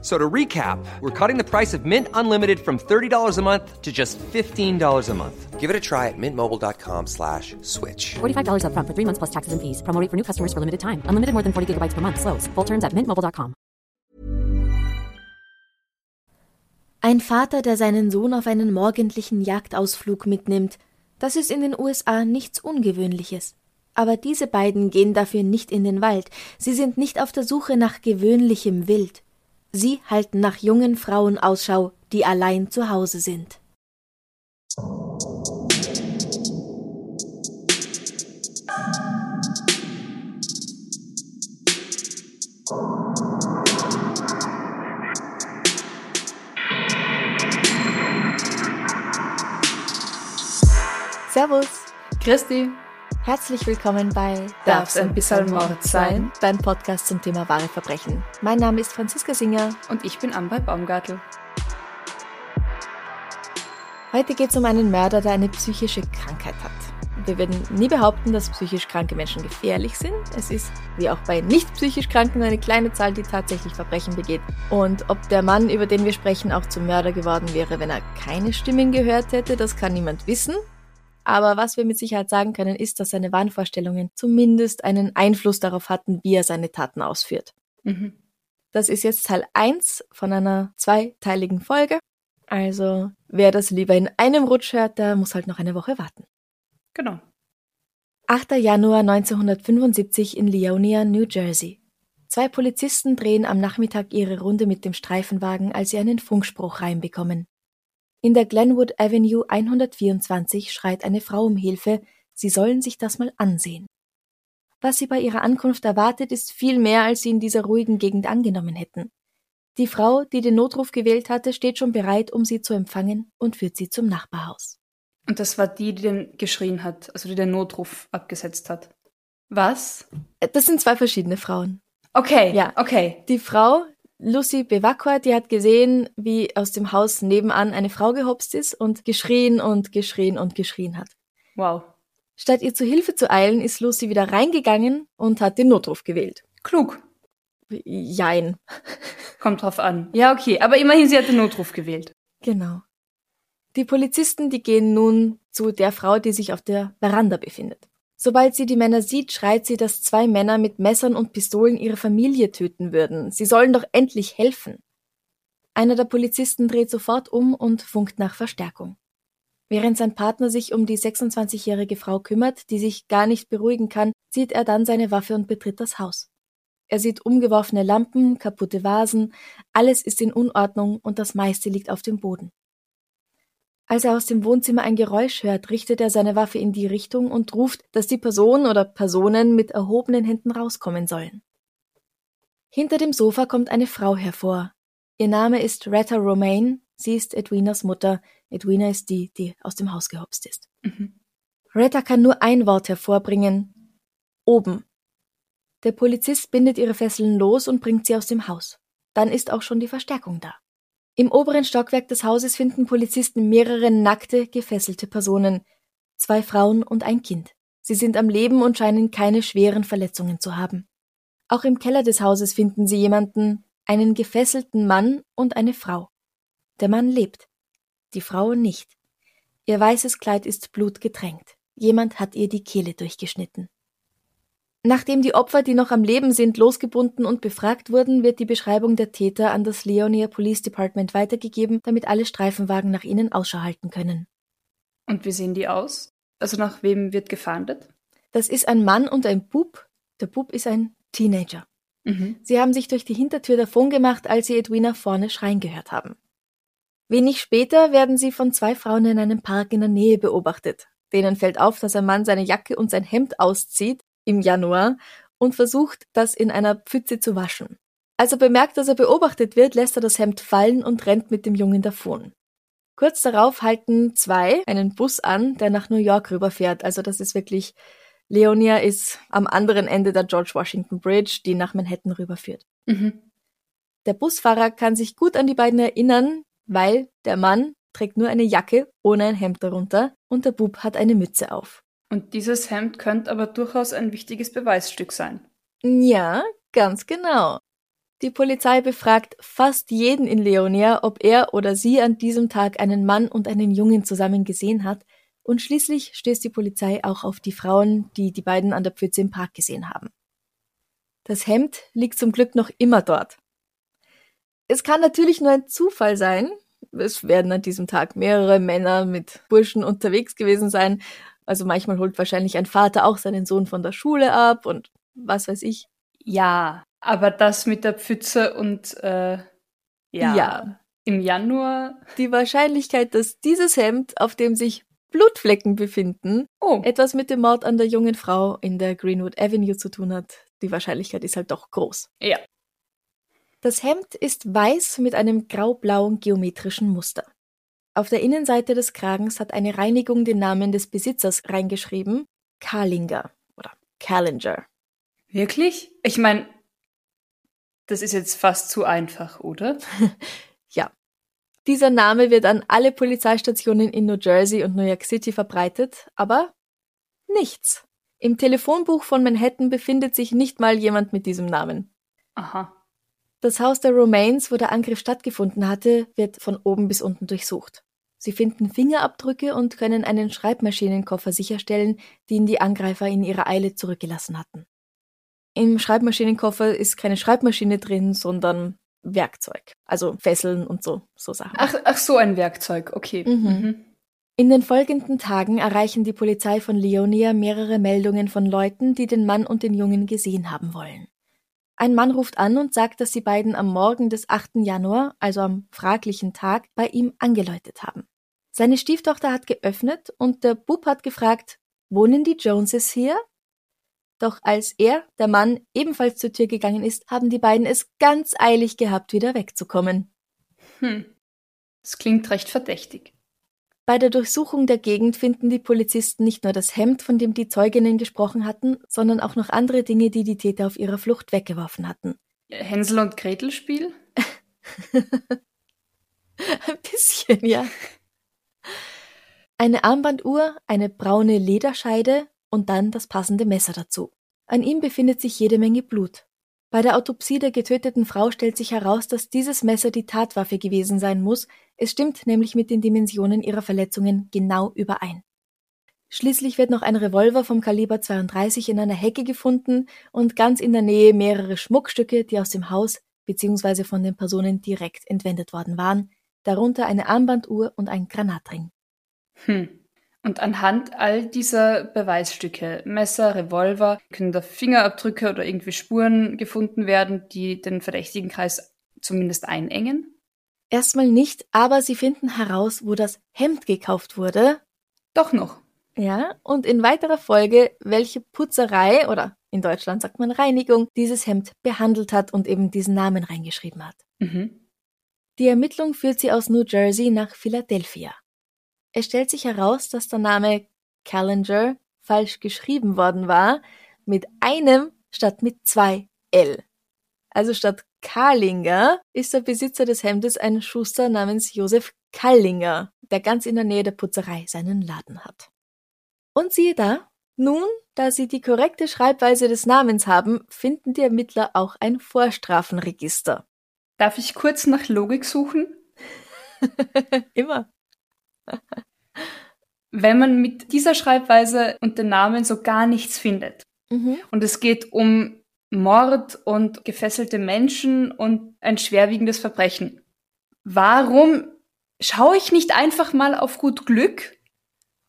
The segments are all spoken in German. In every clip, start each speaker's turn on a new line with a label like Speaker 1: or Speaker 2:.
Speaker 1: So to recap, we're cutting the price of Mint Unlimited from $30 a month to just $15 a month.
Speaker 2: Give it a try at mintmobile.com slash switch.
Speaker 3: $45 upfront for three months plus taxes and fees. Promo rate for new customers for limited time. Unlimited more than 40 gigabytes per month. Slows. Full terms at mintmobile.com.
Speaker 4: Ein Vater, der seinen Sohn auf einen morgendlichen Jagdausflug mitnimmt, das ist in den USA nichts Ungewöhnliches. Aber diese beiden gehen dafür nicht in den Wald. Sie sind nicht auf der Suche nach gewöhnlichem Wild. Sie halten nach jungen Frauen Ausschau, die allein zu Hause sind. Servus,
Speaker 5: Christi,
Speaker 4: herzlich willkommen bei
Speaker 5: darf's ein bisschen Mord sein?
Speaker 4: Dein Podcast zum Thema wahre Verbrechen. Mein Name ist Franziska Singer.
Speaker 5: Und ich bin Amber Baumgartel.
Speaker 4: Heute geht es um einen Mörder, der eine psychische Krankheit hat. Wir würden nie behaupten, dass psychisch kranke Menschen gefährlich sind. Es ist, wie auch bei nicht psychisch Kranken, eine kleine Zahl, die tatsächlich Verbrechen begeht. Und ob der Mann, über den wir sprechen, auch zum Mörder geworden wäre, wenn er keine Stimmen gehört hätte, das kann niemand wissen. Aber was wir mit Sicherheit sagen können, ist, dass seine Wahnvorstellungen zumindest einen Einfluss darauf hatten, wie er seine Taten ausführt.
Speaker 5: Mhm.
Speaker 4: Das ist jetzt Teil 1 von einer zweiteiligen Folge. Also, wer das lieber in einem Rutsch hört, der muss halt noch eine Woche warten.
Speaker 5: Genau.
Speaker 4: 8. Januar 1975 in Leonia, New Jersey. Zwei Polizisten drehen am Nachmittag ihre Runde mit dem Streifenwagen, als sie einen Funkspruch reinbekommen. In der Glenwood Avenue 124 schreit eine Frau um Hilfe, sie sollen sich das mal ansehen. Was sie bei ihrer Ankunft erwartet, ist viel mehr, als sie in dieser ruhigen Gegend angenommen hätten. Die Frau, die den Notruf gewählt hatte, steht schon bereit, um sie zu empfangen und führt sie zum Nachbarhaus.
Speaker 5: Und das war die, die den geschrien hat, also die den Notruf abgesetzt hat. Was?
Speaker 4: Das sind zwei verschiedene Frauen.
Speaker 5: Okay,
Speaker 4: Ja.
Speaker 5: okay.
Speaker 4: Die Frau, Lucy Bevacqua, die hat gesehen, wie aus dem Haus nebenan eine Frau gehopst ist und geschrien und geschrien und geschrien hat.
Speaker 5: Wow.
Speaker 4: Statt ihr zu Hilfe zu eilen, ist Lucy wieder reingegangen und hat den Notruf gewählt.
Speaker 5: Klug.
Speaker 4: Jein.
Speaker 5: Kommt drauf an. Ja, okay. Aber immerhin, sie hat den Notruf gewählt.
Speaker 4: Genau. Die Polizisten, die gehen nun zu der Frau, die sich auf der Veranda befindet. Sobald sie die Männer sieht, schreit sie, dass zwei Männer mit Messern und Pistolen ihre Familie töten würden. Sie sollen doch endlich helfen. Einer der Polizisten dreht sofort um und funkt nach Verstärkung. Während sein Partner sich um die 26-jährige Frau kümmert, die sich gar nicht beruhigen kann, zieht er dann seine Waffe und betritt das Haus. Er sieht umgeworfene Lampen, kaputte Vasen, alles ist in Unordnung und das meiste liegt auf dem Boden. Als er aus dem Wohnzimmer ein Geräusch hört, richtet er seine Waffe in die Richtung und ruft, dass die Person oder Personen mit erhobenen Händen rauskommen sollen. Hinter dem Sofa kommt eine Frau hervor. Ihr Name ist Retta Romaine, sie ist Edwinas Mutter. Edwina ist die, die aus dem Haus gehopst ist.
Speaker 5: Mhm.
Speaker 4: Retta kann nur ein Wort hervorbringen. Oben. Der Polizist bindet ihre Fesseln los und bringt sie aus dem Haus. Dann ist auch schon die Verstärkung da. Im oberen Stockwerk des Hauses finden Polizisten mehrere nackte, gefesselte Personen, zwei Frauen und ein Kind. Sie sind am Leben und scheinen keine schweren Verletzungen zu haben. Auch im Keller des Hauses finden sie jemanden, einen gefesselten Mann und eine Frau. Der Mann lebt, die Frau nicht. Ihr weißes Kleid ist blutgetränkt. Jemand hat ihr die Kehle durchgeschnitten. Nachdem die Opfer, die noch am Leben sind, losgebunden und befragt wurden, wird die Beschreibung der Täter an das Leonia Police Department weitergegeben, damit alle Streifenwagen nach ihnen Ausschau halten können.
Speaker 5: Und wie sehen die aus? Also nach wem wird gefahndet?
Speaker 4: Das ist ein Mann und ein Bub. Der Bub ist ein Teenager.
Speaker 5: Mhm.
Speaker 4: Sie haben sich durch die Hintertür davon gemacht, als sie Edwina vorne schreien gehört haben. Wenig später werden sie von zwei Frauen in einem Park in der Nähe beobachtet. Denen fällt auf, dass ein Mann seine Jacke und sein Hemd auszieht im Januar und versucht, das in einer Pfütze zu waschen. Als er bemerkt, dass er beobachtet wird, lässt er das Hemd fallen und rennt mit dem Jungen davon. Kurz darauf halten zwei einen Bus an, der nach New York rüberfährt. Also das ist wirklich, Leonia ist am anderen Ende der George Washington Bridge, die nach Manhattan rüberführt.
Speaker 5: Mhm.
Speaker 4: Der Busfahrer kann sich gut an die beiden erinnern, weil der Mann trägt nur eine Jacke ohne ein Hemd darunter und der Bub hat eine Mütze auf.
Speaker 5: Und dieses Hemd könnte aber durchaus ein wichtiges Beweisstück sein.
Speaker 4: Ja, ganz genau. Die Polizei befragt fast jeden in Leonia, ob er oder sie an diesem Tag einen Mann und einen Jungen zusammen gesehen hat, und schließlich stößt die Polizei auch auf die Frauen, die die beiden an der Pfütze im Park gesehen haben. Das Hemd liegt zum Glück noch immer dort. Es kann natürlich nur ein Zufall sein. Es werden an diesem Tag mehrere Männer mit Burschen unterwegs gewesen sein. Also manchmal holt wahrscheinlich ein Vater auch seinen Sohn von der Schule ab und was weiß ich.
Speaker 5: Ja, aber das mit der Pfütze und äh, ja,
Speaker 4: Ja.
Speaker 5: im Januar.
Speaker 4: Die Wahrscheinlichkeit, dass dieses Hemd, auf dem sich Blutflecken befinden,
Speaker 5: Oh,
Speaker 4: etwas mit dem Mord an der jungen Frau in der Greenwood Avenue zu tun hat, die Wahrscheinlichkeit ist halt doch groß.
Speaker 5: ja.
Speaker 4: Das Hemd ist weiß mit einem grau-blauen geometrischen Muster. Auf der Innenseite des Kragens hat eine Reinigung den Namen des Besitzers reingeschrieben, Carlinger oder Callinger.
Speaker 5: Wirklich? Ich meine, das ist jetzt fast zu einfach, oder?
Speaker 4: Ja. Dieser Name wird an alle Polizeistationen in New Jersey und New York City verbreitet, aber nichts. Im Telefonbuch von Manhattan befindet sich nicht mal jemand mit diesem Namen.
Speaker 5: Aha.
Speaker 4: Das Haus der Romains, wo der Angriff stattgefunden hatte, wird von oben bis unten durchsucht. Sie finden Fingerabdrücke und können einen Schreibmaschinenkoffer sicherstellen, den die Angreifer in ihrer Eile zurückgelassen hatten. Im Schreibmaschinenkoffer ist keine Schreibmaschine drin, sondern Werkzeug, also Fesseln und so, so Sachen.
Speaker 5: Ach, ach so, ein Werkzeug, okay.
Speaker 4: Mhm. In den folgenden Tagen erreichen die Polizei von Leonia mehrere Meldungen von Leuten, die den Mann und den Jungen gesehen haben wollen. Ein Mann ruft an und sagt, dass die beiden am Morgen des 8. Januar, also am fraglichen Tag, bei ihm angeläutet haben. Seine Stieftochter hat geöffnet und der Bub hat gefragt, wohnen die Joneses hier? Doch als er, der Mann, ebenfalls zur Tür gegangen ist, haben die beiden es ganz eilig gehabt, wieder wegzukommen.
Speaker 5: Hm. Das klingt recht verdächtig.
Speaker 4: Bei der Durchsuchung der Gegend finden die Polizisten nicht nur das Hemd, von dem die Zeuginnen gesprochen hatten, sondern auch noch andere Dinge, die die Täter auf ihrer Flucht weggeworfen hatten.
Speaker 5: Hänsel und Gretel Spiel?
Speaker 4: Ein bisschen, ja. Eine Armbanduhr, eine braune Lederscheide und dann das passende Messer dazu. An ihm befindet sich jede Menge Blut. Bei der Autopsie der getöteten Frau stellt sich heraus, dass dieses Messer die Tatwaffe gewesen sein muss. Es stimmt nämlich mit den Dimensionen ihrer Verletzungen genau überein. Schließlich wird noch ein Revolver vom Kaliber 32 in einer Hecke gefunden und ganz in der Nähe mehrere Schmuckstücke, die aus dem Haus bzw. von den Personen direkt entwendet worden waren, darunter eine Armbanduhr und ein Granatring.
Speaker 5: Hm. Und anhand all dieser Beweisstücke, Messer, Revolver, können da Fingerabdrücke oder irgendwie Spuren gefunden werden, die den Verdächtigenkreis zumindest einengen?
Speaker 4: Erstmal nicht, aber sie finden heraus, wo das Hemd gekauft wurde.
Speaker 5: Doch noch.
Speaker 4: Ja, und in weiterer Folge, welche Putzerei oder in Deutschland sagt man Reinigung dieses Hemd behandelt hat und eben diesen Namen reingeschrieben hat.
Speaker 5: Mhm.
Speaker 4: Die Ermittlung führt sie aus New Jersey nach Philadelphia. Es stellt sich heraus, dass der Name Callinger falsch geschrieben worden war, mit einem statt mit zwei L. Also statt Karlinger ist der Besitzer des Hemdes ein Schuster namens Josef Kallinger, der ganz in der Nähe der Putzerei seinen Laden hat. Und siehe da, nun, da sie die korrekte Schreibweise des Namens haben, finden die Ermittler auch ein Vorstrafenregister.
Speaker 5: Darf ich kurz nach Logik suchen?
Speaker 4: Immer.
Speaker 5: Wenn man mit dieser Schreibweise und den Namen so gar nichts findet
Speaker 4: Mhm.
Speaker 5: und es geht um Mord und gefesselte Menschen und ein schwerwiegendes Verbrechen, warum schaue ich nicht einfach mal auf gut Glück,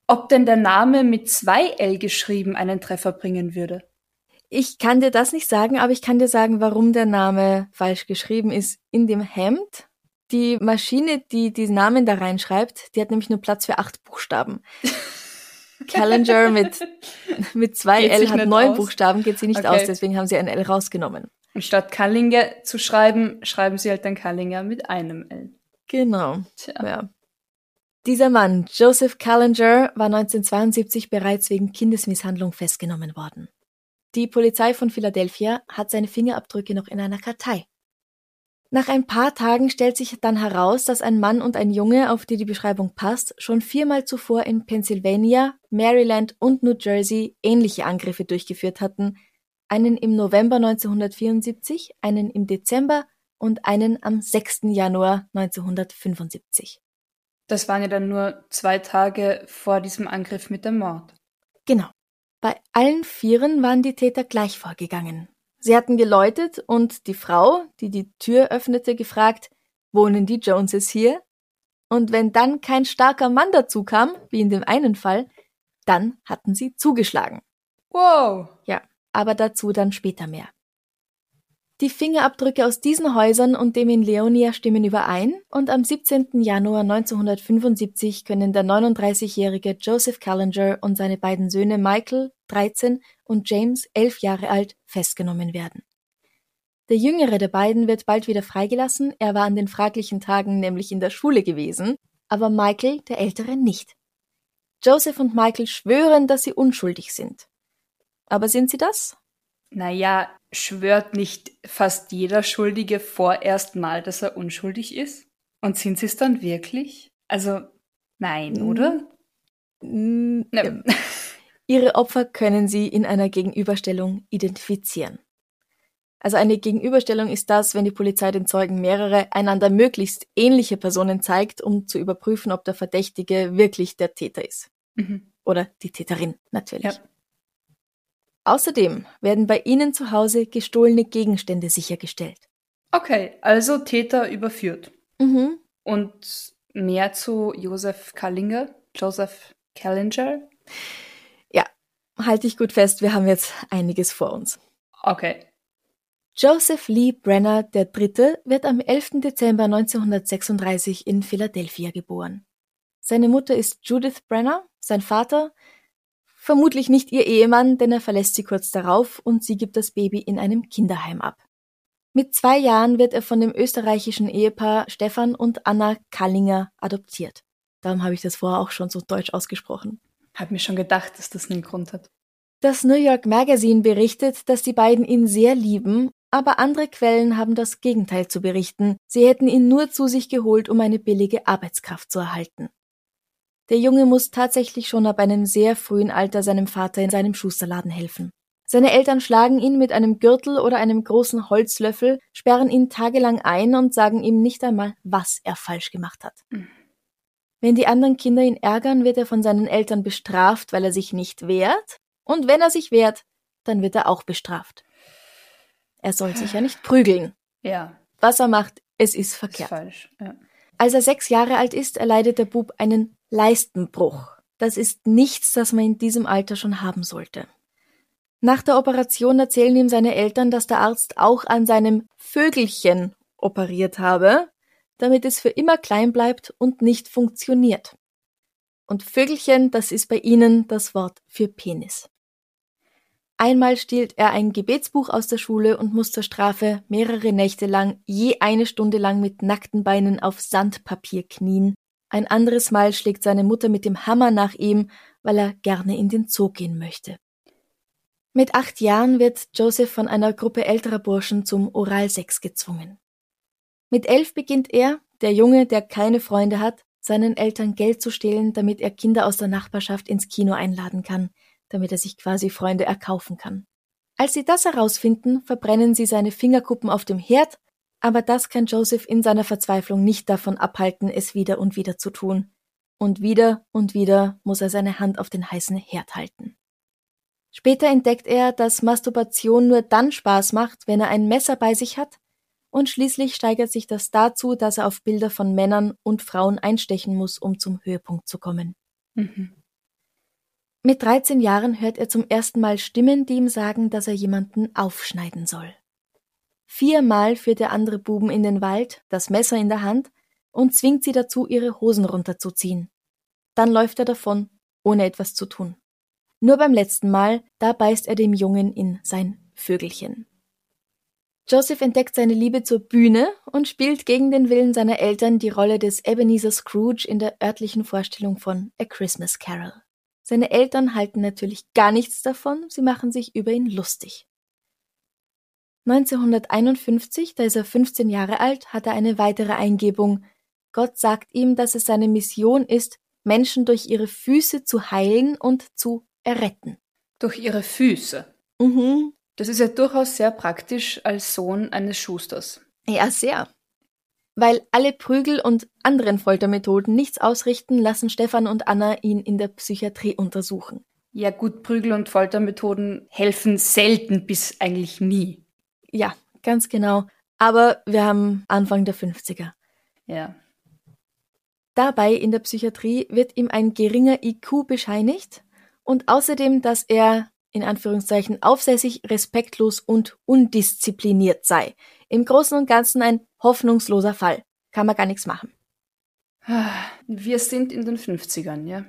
Speaker 5: ob denn der Name mit zwei L geschrieben einen Treffer bringen würde?
Speaker 4: Ich kann dir das nicht sagen, aber ich kann dir sagen, warum der Name falsch geschrieben ist. In dem Hemd, die Maschine, die diesen Namen da reinschreibt, die hat nämlich nur Platz für acht Buchstaben. Calendar mit, mit zwei
Speaker 5: Geht
Speaker 4: L hat neun
Speaker 5: aus?
Speaker 4: Buchstaben, geht sie nicht
Speaker 5: Okay.
Speaker 4: aus, deswegen haben sie ein L rausgenommen.
Speaker 5: Und statt Kallinger zu schreiben, schreiben sie halt dann Kallinger mit einem L.
Speaker 4: Genau.
Speaker 5: Tja.
Speaker 4: Ja. Dieser Mann, Joseph Callinger, war 1972 bereits wegen Kindesmisshandlung festgenommen worden. Die Polizei von Philadelphia hat seine Fingerabdrücke noch in einer Kartei. Nach ein paar Tagen stellt sich dann heraus, dass ein Mann und ein Junge, auf die die Beschreibung passt, schon viermal zuvor in Pennsylvania, Maryland und New Jersey ähnliche Angriffe durchgeführt hatten, einen im November 1974, einen im Dezember und einen am 6. Januar 1975.
Speaker 5: Das waren ja dann nur zwei Tage vor diesem Angriff mit dem Mord.
Speaker 4: Genau. Bei allen Vieren waren die Täter gleich vorgegangen. Sie hatten geläutet und die Frau, die die Tür öffnete, gefragt, wohnen die Joneses hier? Und wenn dann kein starker Mann dazu kam, wie in dem einen Fall, dann hatten sie zugeschlagen.
Speaker 5: Wow.
Speaker 4: Ja, aber dazu dann später mehr. Die Fingerabdrücke aus diesen Häusern und dem in Leonia stimmen überein und am 17. Januar 1975 können der 39-jährige Joseph Callinger und seine beiden Söhne Michael, 13, und James, 11 Jahre alt, festgenommen werden. Der jüngere der beiden wird bald wieder freigelassen, er war an den fraglichen Tagen nämlich in der Schule gewesen, aber Michael, der ältere, nicht. Joseph und Michael schwören, dass sie unschuldig sind. Aber sind sie das?
Speaker 5: Naja, schwört nicht fast jeder Schuldige vorerst mal, dass er unschuldig ist? Und sind sie es dann wirklich? Also, nein,
Speaker 4: Mm.
Speaker 5: oder?
Speaker 4: Mm,
Speaker 5: Ja.
Speaker 4: Ihre Opfer können Sie in einer Gegenüberstellung identifizieren. Also eine Gegenüberstellung ist das, wenn die Polizei den Zeugen mehrere einander möglichst ähnliche Personen zeigt, um zu überprüfen, ob der Verdächtige wirklich der Täter ist.
Speaker 5: Mhm.
Speaker 4: Oder die Täterin natürlich.
Speaker 5: Ja.
Speaker 4: Außerdem werden bei Ihnen zu Hause gestohlene Gegenstände sichergestellt.
Speaker 5: Okay, also Täter überführt.
Speaker 4: Mhm.
Speaker 5: Und mehr zu Joseph Kallinger, Joseph Callinger?
Speaker 4: Halte ich gut fest, wir haben jetzt einiges vor uns.
Speaker 5: Okay.
Speaker 4: Joseph Lee Brenner III. wird am 11. Dezember 1936 in Philadelphia geboren. Seine Mutter ist Judith Brenner, sein Vater vermutlich nicht ihr Ehemann, denn er verlässt sie kurz darauf und sie gibt das Baby in einem Kinderheim ab. Mit zwei Jahren wird er von dem österreichischen Ehepaar Stefan und Anna Kallinger adoptiert. Darum habe ich das vorher auch schon so deutsch ausgesprochen.
Speaker 5: Hab mir schon gedacht, dass das einen Grund hat.
Speaker 4: Das New York Magazine berichtet, dass die beiden ihn sehr lieben, aber andere Quellen haben das Gegenteil zu berichten. Sie hätten ihn nur zu sich geholt, um eine billige Arbeitskraft zu erhalten. Der Junge muss tatsächlich schon ab einem sehr frühen Alter seinem Vater in seinem Schusterladen helfen. Seine Eltern schlagen ihn mit einem Gürtel oder einem großen Holzlöffel, sperren ihn tagelang ein und sagen ihm nicht einmal, was er falsch gemacht hat.
Speaker 5: Mhm.
Speaker 4: Wenn die anderen Kinder ihn ärgern, wird er von seinen Eltern bestraft, weil er sich nicht wehrt. Und wenn er sich wehrt, dann wird er auch bestraft. Er soll sich ja nicht prügeln.
Speaker 5: Ja,
Speaker 4: Was er macht, es ist
Speaker 5: ist
Speaker 4: verkehrt.
Speaker 5: falsch. Ja.
Speaker 4: Als er sechs Jahre alt ist, erleidet der Bub einen Leistenbruch. Das ist nichts, das man in diesem Alter schon haben sollte. Nach der Operation erzählen ihm seine Eltern, dass der Arzt auch an seinem Vögelchen operiert habe, damit es für immer klein bleibt und nicht funktioniert. Und Vögelchen, das ist bei ihnen das Wort für Penis. Einmal stiehlt er ein Gebetsbuch aus der Schule und muss zur Strafe mehrere Nächte lang je eine Stunde lang mit nackten Beinen auf Sandpapier knien. Ein anderes Mal schlägt seine Mutter mit dem Hammer nach ihm, weil er gerne in den Zoo gehen möchte. Mit acht Jahren wird Joseph von einer Gruppe älterer Burschen zum Oralsex gezwungen. Mit elf beginnt er, der Junge, der keine Freunde hat, seinen Eltern Geld zu stehlen, damit er Kinder aus der Nachbarschaft ins Kino einladen kann, damit er sich quasi Freunde erkaufen kann. Als sie das herausfinden, verbrennen sie seine Fingerkuppen auf dem Herd, aber das kann Joseph in seiner Verzweiflung nicht davon abhalten, es wieder und wieder zu tun. Und wieder und wieder muss er seine Hand auf den heißen Herd halten. Später entdeckt er, dass Masturbation nur dann Spaß macht, wenn er ein Messer bei sich hat, und schließlich steigert sich das dazu, dass er auf Bilder von Männern und Frauen einstechen muss, um zum Höhepunkt zu kommen.
Speaker 5: Mhm.
Speaker 4: Mit 13 Jahren hört er zum ersten Mal Stimmen, die ihm sagen, dass er jemanden aufschneiden soll. Viermal führt er andere Buben in den Wald, das Messer in der Hand, und zwingt sie dazu, ihre Hosen runterzuziehen. Dann läuft er davon, ohne etwas zu tun. Nur beim letzten Mal, da beißt er dem Jungen in sein Vögelchen. Joseph entdeckt seine Liebe zur Bühne und spielt gegen den Willen seiner Eltern die Rolle des Ebenezer Scrooge in der örtlichen Vorstellung von A Christmas Carol. Seine Eltern halten natürlich gar nichts davon, sie machen sich über ihn lustig. 1951, da ist er 15 Jahre alt, hat er eine weitere Eingebung. Gott sagt ihm, dass es seine Mission ist, Menschen durch ihre Füße zu heilen und zu erretten.
Speaker 5: Durch ihre Füße.
Speaker 4: Mhm.
Speaker 5: Das ist ja durchaus sehr praktisch als Sohn eines Schusters.
Speaker 4: Ja, sehr. Weil alle Prügel und anderen Foltermethoden nichts ausrichten, lassen Stefan und Anna ihn in der Psychiatrie untersuchen.
Speaker 5: Ja gut, Prügel- und Foltermethoden helfen selten bis eigentlich nie.
Speaker 4: Ja, ganz genau. Aber wir haben Anfang der 50er.
Speaker 5: Ja.
Speaker 4: Dabei in der Psychiatrie wird ihm ein geringer IQ bescheinigt und außerdem, dass er in Anführungszeichen aufsässig, respektlos und undiszipliniert sei. Im Großen und Ganzen ein hoffnungsloser Fall. Kann man gar nichts machen.
Speaker 5: Wir sind in den 50ern, ja.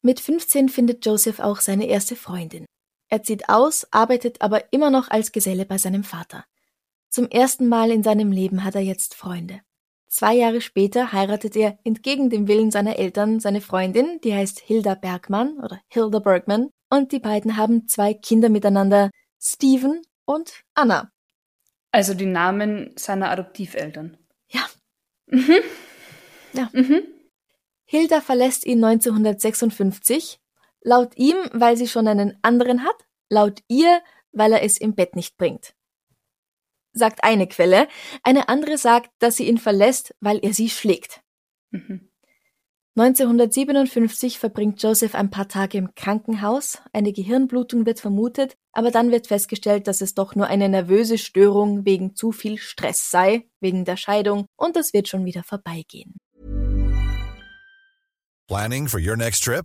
Speaker 4: Mit 15 findet Joseph auch seine erste Freundin. Er zieht aus, arbeitet aber immer noch als Geselle bei seinem Vater. Zum ersten Mal in seinem Leben hat er jetzt Freunde. Zwei Jahre später heiratet er entgegen dem Willen seiner Eltern seine Freundin, die heißt Hilda Bergmann oder Hilda Bergman, und die beiden haben zwei Kinder miteinander, Steven und Anna.
Speaker 5: Also die Namen seiner Adoptiveltern.
Speaker 4: Ja.
Speaker 5: Mhm.
Speaker 4: Ja.
Speaker 5: Mhm.
Speaker 4: Hilda verlässt ihn 1956, laut ihm, weil sie schon einen anderen hat, laut ihr, weil er es im Bett nicht bringt. Sagt eine Quelle, eine andere sagt, dass sie ihn verlässt, weil er sie schlägt.
Speaker 5: Mhm.
Speaker 4: 1957 verbringt Joseph ein paar Tage im Krankenhaus, eine Gehirnblutung wird vermutet, aber dann wird festgestellt, dass es doch nur eine nervöse Störung wegen zu viel Stress sei, wegen der Scheidung, und das wird schon wieder vorbeigehen.
Speaker 6: Planning for your next trip?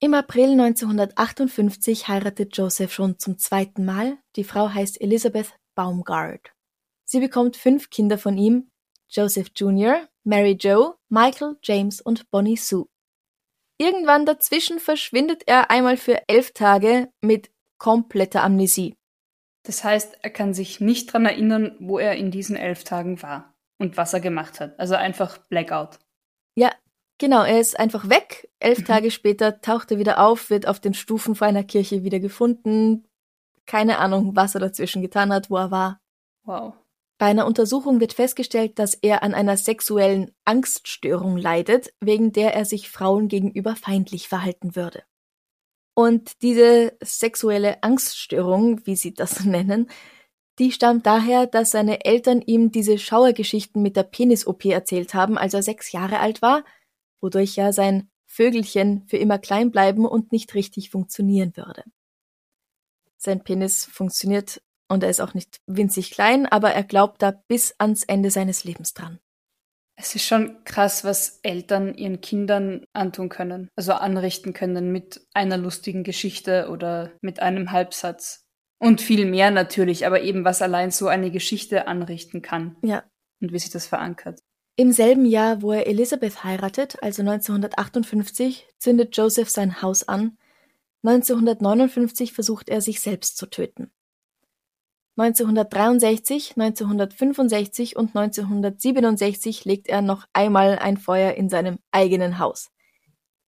Speaker 4: Im April 1958 heiratet Joseph schon zum zweiten Mal. Die Frau heißt Elizabeth Baumgard. Sie bekommt fünf Kinder von ihm, Joseph Jr., Mary Jo, Michael, James und Bonnie Sue. Irgendwann dazwischen verschwindet er einmal für elf Tage mit kompletter Amnesie.
Speaker 5: Das heißt, er kann sich nicht dran erinnern, wo er in diesen elf Tagen war und was er gemacht hat. Also einfach Blackout.
Speaker 4: Ja, genau, er ist einfach weg. Elf Tage später taucht er wieder auf, wird auf den Stufen vor einer Kirche wieder gefunden. Keine Ahnung, was er dazwischen getan hat, wo er war.
Speaker 5: Wow.
Speaker 4: Bei einer Untersuchung wird festgestellt, dass er an einer sexuellen Angststörung leidet, wegen der er sich Frauen gegenüber feindlich verhalten würde. Und diese sexuelle Angststörung, wie sie das nennen, die stammt daher, dass seine Eltern ihm diese Schauergeschichten mit der Penis-OP erzählt haben, als er sechs Jahre alt war, wodurch ja sein Vögelchen für immer klein bleiben und nicht richtig funktionieren würde. Sein Penis funktioniert und er ist auch nicht winzig klein, aber er glaubt da bis ans Ende seines Lebens dran.
Speaker 5: Es ist schon krass, was Eltern ihren Kindern antun können, also anrichten können mit einer lustigen Geschichte oder mit einem Halbsatz. Und viel mehr natürlich, aber eben was allein so eine Geschichte anrichten kann
Speaker 4: Ja.
Speaker 5: und wie sich das verankert.
Speaker 4: Im selben Jahr, wo er Elizabeth heiratet, also 1958, zündet Joseph sein Haus an. 1959 versucht er, sich selbst zu töten. 1963, 1965 und 1967 legt er noch einmal ein Feuer in seinem eigenen Haus.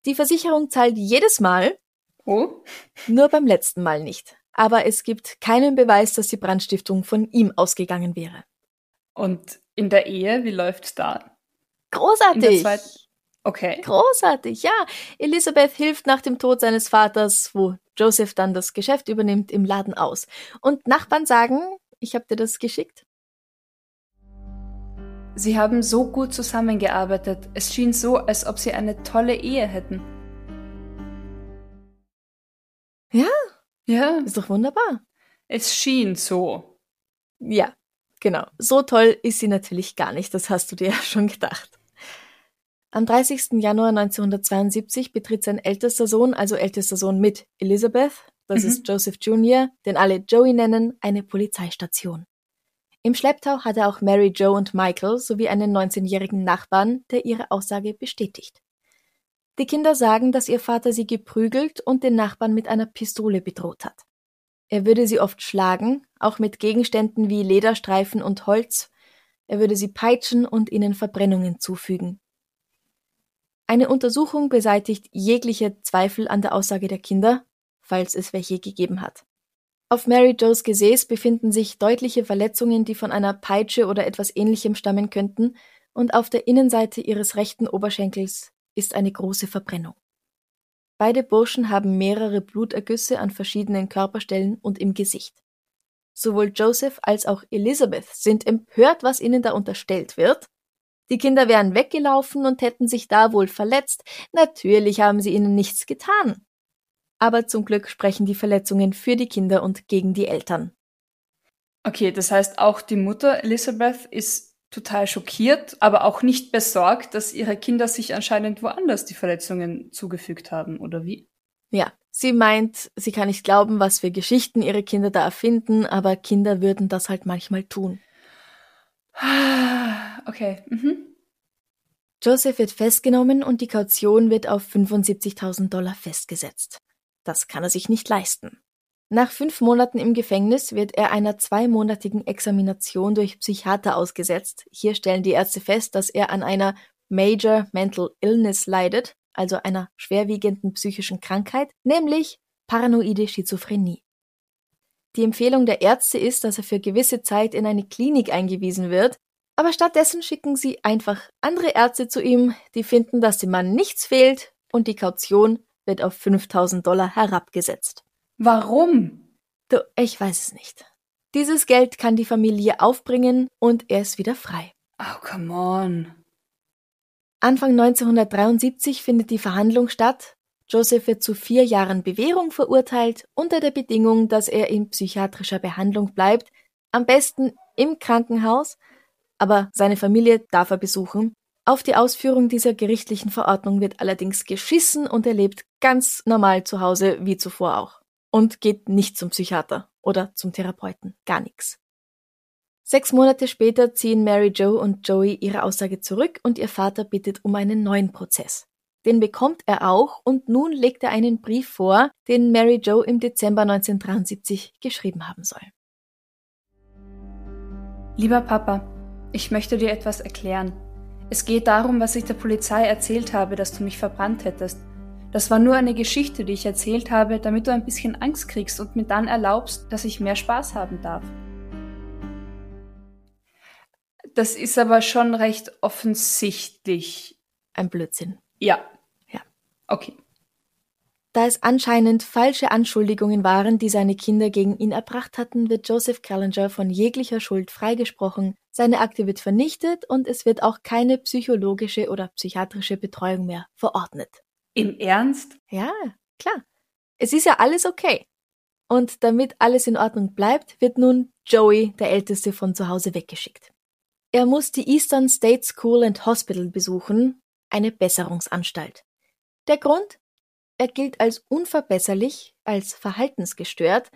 Speaker 4: Die Versicherung zahlt jedes Mal,
Speaker 5: Oh?
Speaker 4: nur beim letzten Mal nicht. Aber es gibt keinen Beweis, dass die Brandstiftung von ihm ausgegangen wäre.
Speaker 5: Und in der Ehe, wie läuft's da? In der
Speaker 4: Großartig!
Speaker 5: zweiten. Okay.
Speaker 4: Großartig, ja. Elisabeth hilft nach dem Tod seines Vaters, wo Joseph dann das Geschäft übernimmt, im Laden aus. Und Nachbarn sagen, ich habe dir das geschickt.
Speaker 5: Sie haben so gut zusammengearbeitet. Es schien so, als ob sie eine tolle Ehe hätten.
Speaker 4: Ja,
Speaker 5: Ja,
Speaker 4: ist doch wunderbar.
Speaker 5: es schien so.
Speaker 4: Ja, genau. So toll ist sie natürlich gar nicht, das hast du dir ja schon gedacht. Am 30. Januar 1972 betritt sein ältester Sohn, also ältester Sohn mit Elizabeth, das
Speaker 5: Mhm.
Speaker 4: ist Joseph Jr., den alle Joey nennen, eine Polizeistation. Im Schlepptau hat er auch Mary Jo und Michael sowie einen 19-jährigen Nachbarn, der ihre Aussage bestätigt. Die Kinder sagen, dass ihr Vater sie geprügelt und den Nachbarn mit einer Pistole bedroht hat. Er würde sie oft schlagen, auch mit Gegenständen wie Lederstreifen und Holz. Er würde sie peitschen und ihnen Verbrennungen zufügen. Eine Untersuchung beseitigt jegliche Zweifel an der Aussage der Kinder, falls es welche gegeben hat. Auf Mary Joes Gesäß befinden sich deutliche Verletzungen, die von einer Peitsche oder etwas ähnlichem stammen könnten, und auf der Innenseite ihres rechten Oberschenkels ist eine große Verbrennung. Beide Burschen haben mehrere Blutergüsse an verschiedenen Körperstellen und im Gesicht. Sowohl Joseph als auch Elizabeth sind empört, was ihnen da unterstellt wird. Die Kinder wären weggelaufen und hätten sich da wohl verletzt. Natürlich haben sie ihnen nichts getan. Aber zum Glück sprechen die Verletzungen für die Kinder und gegen die Eltern.
Speaker 5: Okay, das heißt, auch die Mutter Elizabeth ist total schockiert, aber auch nicht besorgt, dass ihre Kinder sich anscheinend woanders die Verletzungen zugefügt haben, oder wie?
Speaker 4: Ja, sie meint, sie kann nicht glauben, was für Geschichten ihre Kinder da erfinden, aber Kinder würden das halt manchmal tun.
Speaker 5: Okay. Mhm.
Speaker 4: Joseph wird festgenommen und die Kaution wird auf 75.000 Dollar festgesetzt. Das kann er sich nicht leisten. Nach fünf Monaten im Gefängnis wird er einer zweimonatigen Examination durch Psychiater ausgesetzt. Hier stellen die Ärzte fest, dass er an einer Major Mental Illness leidet, also einer schwerwiegenden psychischen Krankheit, nämlich paranoide Schizophrenie. Die Empfehlung der Ärzte ist, dass er für gewisse Zeit in eine Klinik eingewiesen wird, aber stattdessen schicken sie einfach andere Ärzte zu ihm, die finden, dass dem Mann nichts fehlt und die Kaution wird auf 5000 Dollar herabgesetzt.
Speaker 5: Warum?
Speaker 4: Du, ich weiß es nicht. Dieses Geld kann die Familie aufbringen und er ist wieder frei.
Speaker 5: Oh, come on.
Speaker 4: Anfang 1973 findet die Verhandlung statt. Joseph wird zu vier Jahren Bewährung verurteilt, unter der Bedingung, dass er in psychiatrischer Behandlung bleibt, am besten im Krankenhaus, aber seine Familie darf er besuchen. Auf die Ausführung dieser gerichtlichen Verordnung wird allerdings geschissen und er lebt ganz normal zu Hause wie zuvor auch. Und geht nicht zum Psychiater oder zum Therapeuten, gar nichts. Sechs Monate später ziehen Mary Jo und Joey ihre Aussage zurück und ihr Vater bittet um einen neuen Prozess. Den bekommt er auch und nun legt er einen Brief vor, den Mary Jo im Dezember 1973 geschrieben haben soll.
Speaker 5: Lieber Papa, ich möchte dir etwas erklären. Es geht darum, was ich der Polizei erzählt habe, dass du mich verbrannt hättest. Das war nur eine Geschichte, die ich erzählt habe, damit du ein bisschen Angst kriegst und mir dann erlaubst, dass ich mehr Spaß haben darf. Das ist aber schon recht offensichtlich.
Speaker 4: Ein Blödsinn.
Speaker 5: Ja.
Speaker 4: Ja.
Speaker 5: Okay.
Speaker 4: Da es anscheinend falsche Anschuldigungen waren, die seine Kinder gegen ihn erbracht hatten, wird Joseph Callinger von jeglicher Schuld freigesprochen, seine Akte wird vernichtet und es wird auch keine psychologische oder psychiatrische Betreuung mehr verordnet.
Speaker 5: Im Ernst?
Speaker 4: Ja, klar. Es ist ja alles okay. Und damit alles in Ordnung bleibt, wird nun Joey, der Älteste, von zu Hause weggeschickt. Er muss die Eastern State School and Hospital besuchen, eine Besserungsanstalt. Der Grund? Er gilt als unverbesserlich, als verhaltensgestört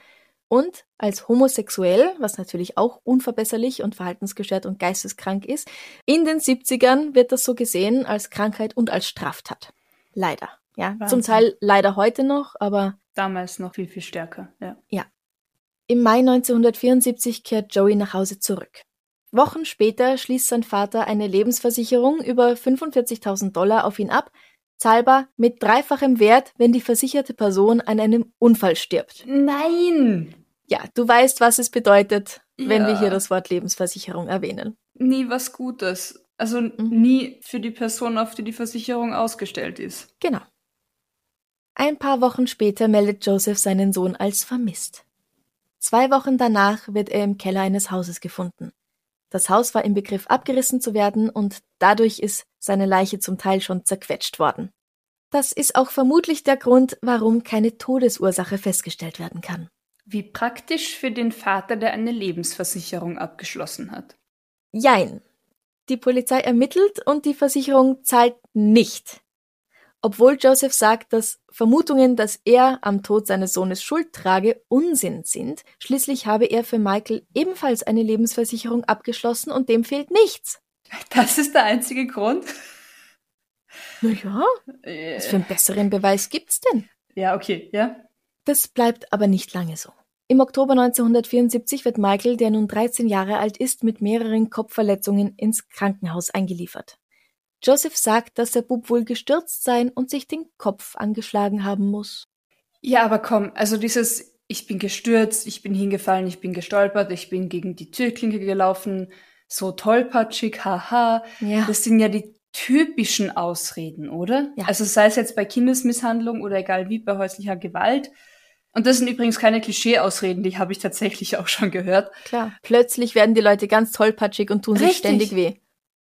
Speaker 4: und als homosexuell, was natürlich auch unverbesserlich und verhaltensgestört und geisteskrank ist. In den 70ern wird das so gesehen als Krankheit und als Straftat. Leider. Ja,
Speaker 5: Wahnsinn.
Speaker 4: zum Teil leider heute noch, aber
Speaker 5: Damals noch viel, viel stärker. Ja.
Speaker 4: im Mai 1974 kehrt Joey nach Hause zurück. Wochen später schließt sein Vater eine Lebensversicherung über 45.000 Dollar auf ihn ab, zahlbar mit dreifachem Wert, wenn die versicherte Person an einem Unfall stirbt.
Speaker 5: Nein!
Speaker 4: Ja, du weißt, was es bedeutet, wenn
Speaker 5: Ja.
Speaker 4: wir hier das Wort Lebensversicherung erwähnen.
Speaker 5: Nie was Gutes. Also
Speaker 4: Mhm.
Speaker 5: nie für die Person, auf die die Versicherung ausgestellt ist.
Speaker 4: Genau. Ein paar Wochen später meldet Joseph seinen Sohn als vermisst. Zwei Wochen danach wird er im Keller eines Hauses gefunden. Das Haus war im Begriff abgerissen zu werden und dadurch ist seine Leiche zum Teil schon zerquetscht worden. Das ist auch vermutlich der Grund, warum keine Todesursache festgestellt werden kann.
Speaker 5: Wie praktisch für den Vater, der eine Lebensversicherung abgeschlossen hat.
Speaker 4: Jein. Die Polizei ermittelt und die Versicherung zahlt nicht. Obwohl Joseph sagt, dass Vermutungen, dass er am Tod seines Sohnes Schuld trage, Unsinn sind, schließlich habe er für Michael ebenfalls eine Lebensversicherung abgeschlossen und dem fehlt nichts.
Speaker 5: Das ist der einzige Grund.
Speaker 4: Naja, was für einen besseren Beweis gibt's denn?
Speaker 5: Ja, okay, ja.
Speaker 4: Das bleibt aber nicht lange so. Im Oktober 1974 wird Michael, der nun 13 Jahre alt ist, mit mehreren Kopfverletzungen ins Krankenhaus eingeliefert. Joseph sagt, dass der Bub wohl gestürzt sein und sich den Kopf angeschlagen haben muss.
Speaker 5: Ja, aber komm, also dieses, ich bin gestürzt, ich bin hingefallen, ich bin gestolpert, ich bin gegen die Türklinke gelaufen, so tollpatschig, haha.
Speaker 4: Ja.
Speaker 5: Das sind ja die typischen Ausreden, oder?
Speaker 4: Ja.
Speaker 5: Also sei es jetzt bei Kindesmisshandlung oder egal wie, bei häuslicher Gewalt. Und das sind übrigens keine Klischee-Ausreden, die habe ich tatsächlich auch schon gehört.
Speaker 4: Klar. Plötzlich werden die Leute ganz tollpatschig und tun sich
Speaker 5: Richtig.
Speaker 4: ständig weh.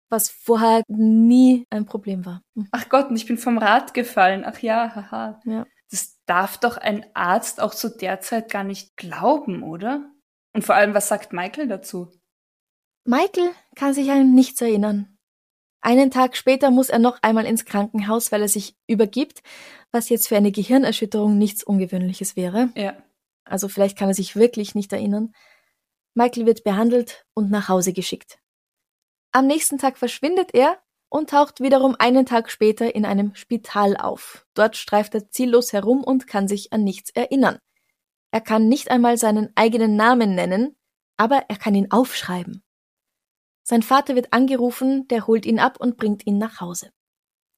Speaker 4: Was vorher nie ein Problem war. Hm.
Speaker 5: Ach Gott, und ich bin vom Rad gefallen. Ach ja, haha.
Speaker 4: Ja.
Speaker 5: Das darf doch ein Arzt auch zu der Zeit gar nicht glauben, oder? Und vor allem, was sagt Michael dazu?
Speaker 4: Michael kann sich an nichts erinnern. Einen Tag später muss er noch einmal ins Krankenhaus, weil er sich übergibt, was jetzt für eine Gehirnerschütterung nichts Ungewöhnliches wäre.
Speaker 5: Ja.
Speaker 4: Also vielleicht kann er sich wirklich nicht erinnern. Michael wird behandelt und nach Hause geschickt. Am nächsten Tag verschwindet er und taucht wiederum einen Tag später in einem Spital auf. Dort streift er ziellos herum und kann sich an nichts erinnern. Er kann nicht einmal seinen eigenen Namen nennen, aber er kann ihn aufschreiben. Sein Vater wird angerufen, der holt ihn ab und bringt ihn nach Hause.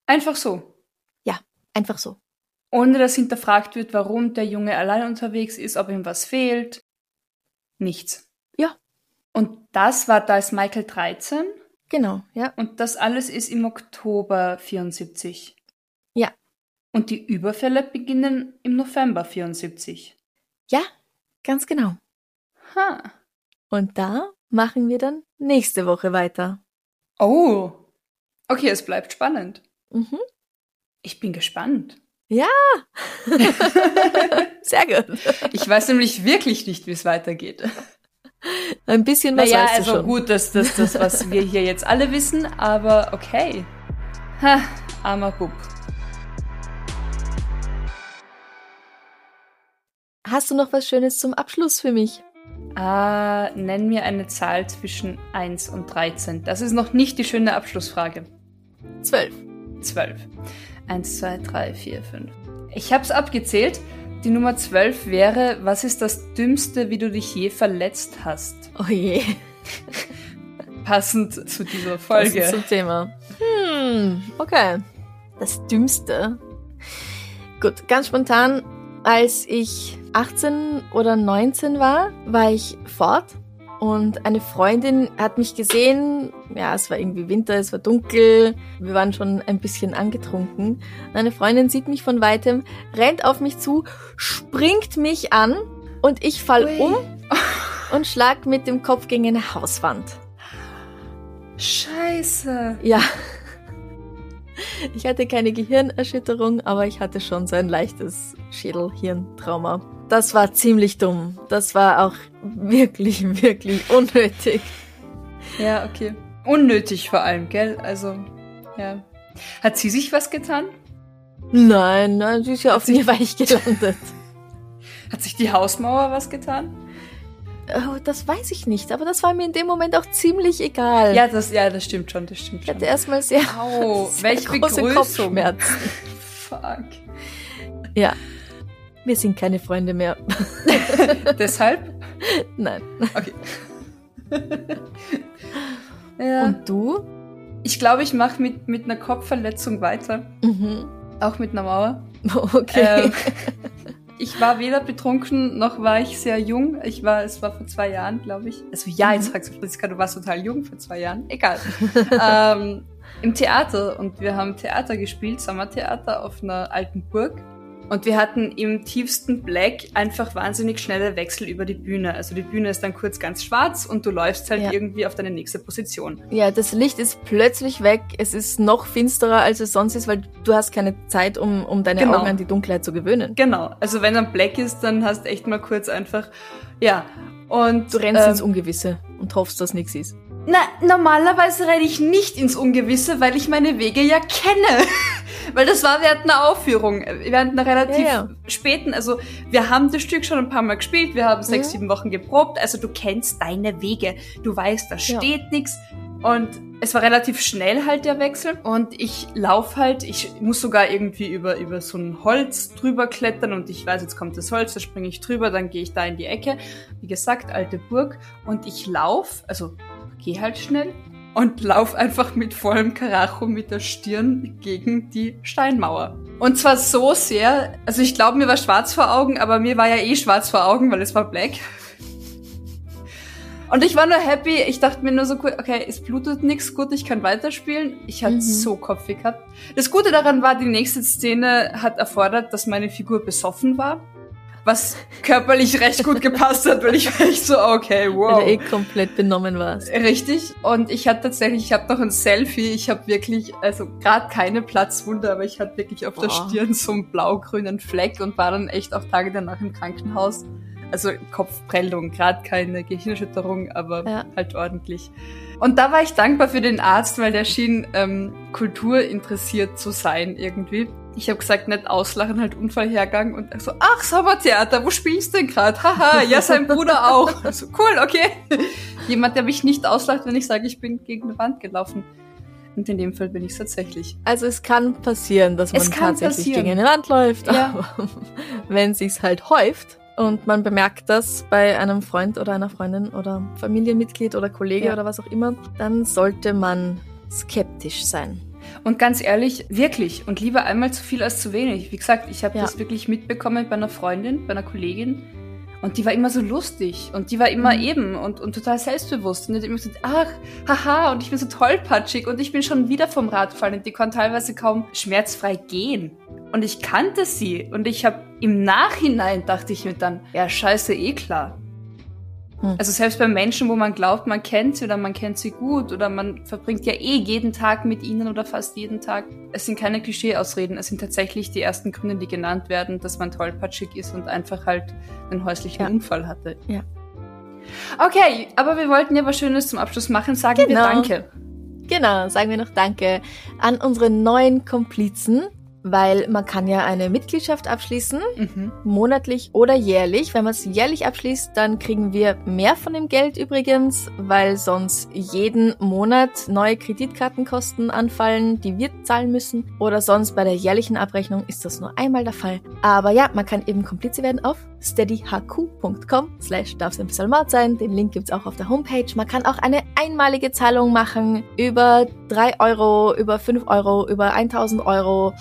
Speaker 5: Einfach so.
Speaker 4: Ja, einfach so.
Speaker 5: Ohne dass hinterfragt wird, warum der Junge allein unterwegs ist, ob ihm was fehlt. Nichts.
Speaker 4: Ja.
Speaker 5: Und das war, da ist Michael 13
Speaker 4: Genau, ja.
Speaker 5: und das alles ist im Oktober 74.
Speaker 4: Ja.
Speaker 5: Und die Überfälle beginnen im November 74.
Speaker 4: Ja, ganz genau.
Speaker 5: Ha.
Speaker 4: Und da machen wir dann nächste Woche weiter.
Speaker 5: Oh. Okay, es bleibt spannend.
Speaker 4: Mhm.
Speaker 5: Ich bin gespannt.
Speaker 4: Ja. Sehr gut.
Speaker 5: Ich weiß nämlich wirklich nicht, wie es weitergeht.
Speaker 4: Ein bisschen was
Speaker 5: naja,
Speaker 4: weißt
Speaker 5: also
Speaker 4: schon.
Speaker 5: gut, das, das, das, was wir hier jetzt alle wissen, aber okay. Ha, armer Bub.
Speaker 4: Hast du noch was Schönes zum Abschluss für mich?
Speaker 5: Ah, nenn mir eine Zahl zwischen 1 und 13. Das ist noch nicht die schöne Abschlussfrage.
Speaker 4: Zwölf.
Speaker 5: 12. 1, 2, 3, 4, 5. Ich hab's abgezählt. Die Nummer 12 wäre, was ist das Dümmste, wie du dich je verletzt hast?
Speaker 4: Oh je.
Speaker 5: Passend zu dieser Folge.
Speaker 4: ist zum Thema. Hm, okay. Das Dümmste. Gut, ganz spontan, als ich 18 oder 19 war, war ich fort und eine Freundin hat mich gesehen. Ja, es war irgendwie Winter, es war dunkel, wir waren schon ein bisschen angetrunken. Eine Freundin sieht mich von weitem, rennt auf mich zu, springt mich an und ich fall
Speaker 5: Ui.
Speaker 4: um und schlag mit dem Kopf gegen eine Hauswand.
Speaker 5: Scheiße.
Speaker 4: Ja. Ich hatte keine Gehirnerschütterung, aber ich hatte schon so ein leichtes Schädel-Hirntrauma. Das war ziemlich dumm. Das war auch wirklich, wirklich unnötig.
Speaker 5: Ja, okay. Unnötig vor allem, gell? Also, ja. Hat sie sich was getan?
Speaker 4: Nein, nein, sie ist ja auf mir weich gelandet.
Speaker 5: Hat sich die Hausmauer was getan?
Speaker 4: Oh, das weiß ich nicht, aber das war mir in dem Moment auch ziemlich egal.
Speaker 5: Ja, das, ja, das stimmt schon, das stimmt
Speaker 4: ich
Speaker 5: schon.
Speaker 4: hatte erstmal sehr,
Speaker 5: Au,
Speaker 4: sehr
Speaker 5: welche
Speaker 4: große
Speaker 5: Begrüßung.
Speaker 4: Kopfschmerzen.
Speaker 5: Fuck.
Speaker 4: Ja, wir sind keine Freunde mehr.
Speaker 5: Deshalb?
Speaker 4: Nein.
Speaker 5: Okay. ja.
Speaker 4: Und du?
Speaker 5: ich glaube, ich mache mit, mit einer Kopfverletzung weiter.
Speaker 4: Mhm.
Speaker 5: Auch mit einer Mauer.
Speaker 4: Okay.
Speaker 5: Ähm, ich war weder betrunken, noch war ich sehr jung. Ich war, es war vor zwei Jahren, glaube ich. Also ja, jetzt sagst du, Franziska, du warst total jung vor zwei Jahren. Egal. ähm, Im Theater und wir haben Theater gespielt, Sommertheater auf einer alten Burg. Und wir hatten im tiefsten Black einfach wahnsinnig schnelle Wechsel über die Bühne. Also die Bühne ist dann kurz ganz schwarz und du läufst halt
Speaker 4: Ja.
Speaker 5: irgendwie auf deine nächste Position.
Speaker 4: Ja, das Licht ist plötzlich weg. Es ist noch finsterer, als es sonst ist, weil du hast keine Zeit, um, um deine
Speaker 5: Genau.
Speaker 4: Augen an die Dunkelheit zu gewöhnen.
Speaker 5: Genau. Also wenn dann Black ist, dann hast du echt mal kurz einfach, ja. Und
Speaker 4: Du rennst
Speaker 5: ähm,
Speaker 4: ins Ungewisse und hoffst, dass nichts ist.
Speaker 5: Na, normalerweise renne ich nicht ins Ungewisse, weil ich meine Wege ja kenne. weil das war während einer Aufführung, äh, während einer relativ
Speaker 4: Ja, ja.
Speaker 5: späten, also wir haben das Stück schon ein paar Mal gespielt, wir haben sechs,
Speaker 4: Mhm.
Speaker 5: sieben Wochen geprobt, also du kennst deine Wege, du weißt, da
Speaker 4: Ja.
Speaker 5: steht nichts und es war relativ schnell halt der Wechsel und ich lauf halt, ich muss sogar irgendwie über, über so ein Holz drüber klettern und ich weiß, jetzt kommt das Holz, da springe ich drüber, dann gehe ich da in die Ecke. Wie gesagt, alte Burg und ich lauf, also geh halt schnell und lauf einfach mit vollem Karacho mit der Stirn gegen die Steinmauer. Und zwar so sehr, also ich glaube, mir war schwarz vor Augen, aber mir war ja eh schwarz vor Augen, weil es war black. Und ich war nur happy, ich dachte mir nur so, cool, okay, es blutet nichts, gut, ich kann weiterspielen. Ich hatte
Speaker 4: Mhm.
Speaker 5: so Kopfweh gehabt. Das Gute daran war, die nächste Szene hat erfordert, dass meine Figur besoffen war. Was körperlich recht gut gepasst hat, weil ich war echt so, okay, wow.
Speaker 4: Weil du eh komplett benommen warst.
Speaker 5: Richtig. Und ich hatte tatsächlich, ich habe noch ein Selfie. Ich habe wirklich, also gerade keine Platzwunde, aber ich hatte wirklich auf der
Speaker 4: Boah.
Speaker 5: Stirn so einen blau-grünen Fleck und war dann echt auch Tage danach im Krankenhaus. Also Kopfprellung, gerade keine Gehirnerschütterung, aber
Speaker 4: Ja.
Speaker 5: halt ordentlich. Und da war ich dankbar für den Arzt, weil der schien ähm, kulturinteressiert zu sein irgendwie. Ich habe gesagt, nicht auslachen, halt Unfallhergang und so, ach, Sommertheater, wo spielst du denn gerade? Haha, ja, sein Bruder auch. So, cool, okay. Jemand, der mich nicht auslacht, wenn ich sage, ich bin gegen eine Wand gelaufen. Und in dem Fall bin ich es tatsächlich.
Speaker 4: Also es kann passieren, dass man tatsächlich
Speaker 5: passieren.
Speaker 4: gegen eine Wand läuft.
Speaker 5: Ja.
Speaker 4: Aber wenn sich's halt häuft und man bemerkt das bei einem Freund oder einer Freundin oder Familienmitglied oder Kollege
Speaker 5: Ja.
Speaker 4: oder was auch immer, dann sollte man skeptisch sein.
Speaker 5: Und ganz ehrlich, wirklich. Und lieber einmal zu viel als zu wenig. Wie gesagt, ich habe
Speaker 4: Ja.
Speaker 5: das wirklich mitbekommen bei einer Freundin, bei einer Kollegin. Und die war immer so lustig. Und die war immer
Speaker 4: Mhm.
Speaker 5: eben und, und total selbstbewusst. Und die hat immer gesagt, ach, haha, und ich bin so tollpatschig. Und ich bin schon wieder vom Rad gefallen. Und die konnte teilweise kaum schmerzfrei gehen. Und ich kannte sie. Und ich habe im Nachhinein, dachte ich mir dann, ja, scheiße, eh klar.
Speaker 4: Hm.
Speaker 5: Also selbst bei Menschen, wo man glaubt, man kennt sie oder man kennt sie gut oder man verbringt ja eh jeden Tag mit ihnen oder fast jeden Tag. Es sind keine Klischee-Ausreden, es sind tatsächlich die ersten Gründe, die genannt werden, dass man tollpatschig ist und einfach halt einen häuslichen
Speaker 4: Ja.
Speaker 5: Unfall hatte.
Speaker 4: Ja.
Speaker 5: Okay, aber wir wollten ja was Schönes zum Abschluss machen. Sagen wir
Speaker 4: Genau.
Speaker 5: Danke.
Speaker 4: Genau, sagen wir noch Danke an unsere neuen Komplizen, weil man kann ja eine Mitgliedschaft abschließen,
Speaker 5: Mhm.
Speaker 4: monatlich oder jährlich. Wenn man es jährlich abschließt, dann kriegen wir mehr von dem Geld übrigens, weil sonst jeden Monat neue Kreditkartenkosten anfallen, die wir zahlen müssen. Oder sonst bei der jährlichen Abrechnung ist das nur einmal der Fall. Aber ja, man kann eben Komplize werden auf steadyhq.com slash darf's ein bisschen Mord sein. Den Link gibt's auch auf der Homepage. Man kann auch eine einmalige Zahlung machen über 3 Euro, über 5 Euro, über 1000 Euro,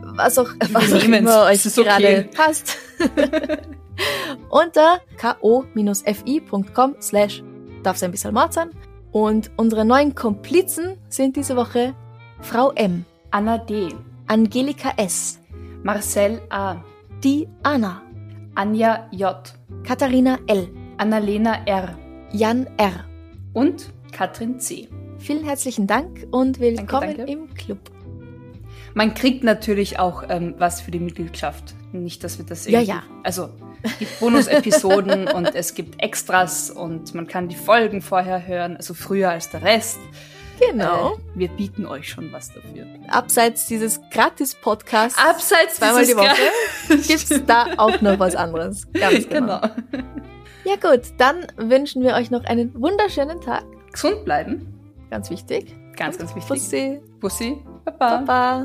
Speaker 4: was auch, was auch immer euch
Speaker 5: okay.
Speaker 4: gerade passt. Unter ko-fi.com slash darf's ein bisschen Mord sein. Und unsere neuen Komplizen sind diese Woche Frau M,
Speaker 5: Anna D.,
Speaker 4: Angelika S,
Speaker 5: Marcel A.,
Speaker 4: die Anna,
Speaker 5: Anja J.,
Speaker 4: Katharina L,
Speaker 5: Annalena R.
Speaker 4: Jan R.
Speaker 5: und Katrin C.
Speaker 4: Vielen herzlichen Dank und willkommen
Speaker 5: danke.
Speaker 4: im Club.
Speaker 5: Man kriegt natürlich auch ähm, was für die Mitgliedschaft. Nicht, dass wir das
Speaker 4: Ja,
Speaker 5: irgendwie-
Speaker 4: ja.
Speaker 5: Also, es gibt Bonus-Episoden und es gibt Extras und man kann die Folgen vorher hören, also früher als der Rest.
Speaker 4: Genau.
Speaker 5: Äh, wir bieten euch schon was dafür.
Speaker 4: Abseits dieses Gratis-Podcasts
Speaker 5: Abseits
Speaker 4: zweimal die Woche
Speaker 5: Gra-
Speaker 4: gibt's da auch noch was anderes. Ganz genau.
Speaker 5: genau.
Speaker 4: Ja gut, dann wünschen wir euch noch einen wunderschönen Tag.
Speaker 5: Gesund bleiben.
Speaker 4: Ganz wichtig.
Speaker 5: Ganz, ganz wichtig.
Speaker 4: Bussi.
Speaker 5: Bussi. Baba.
Speaker 4: Baba.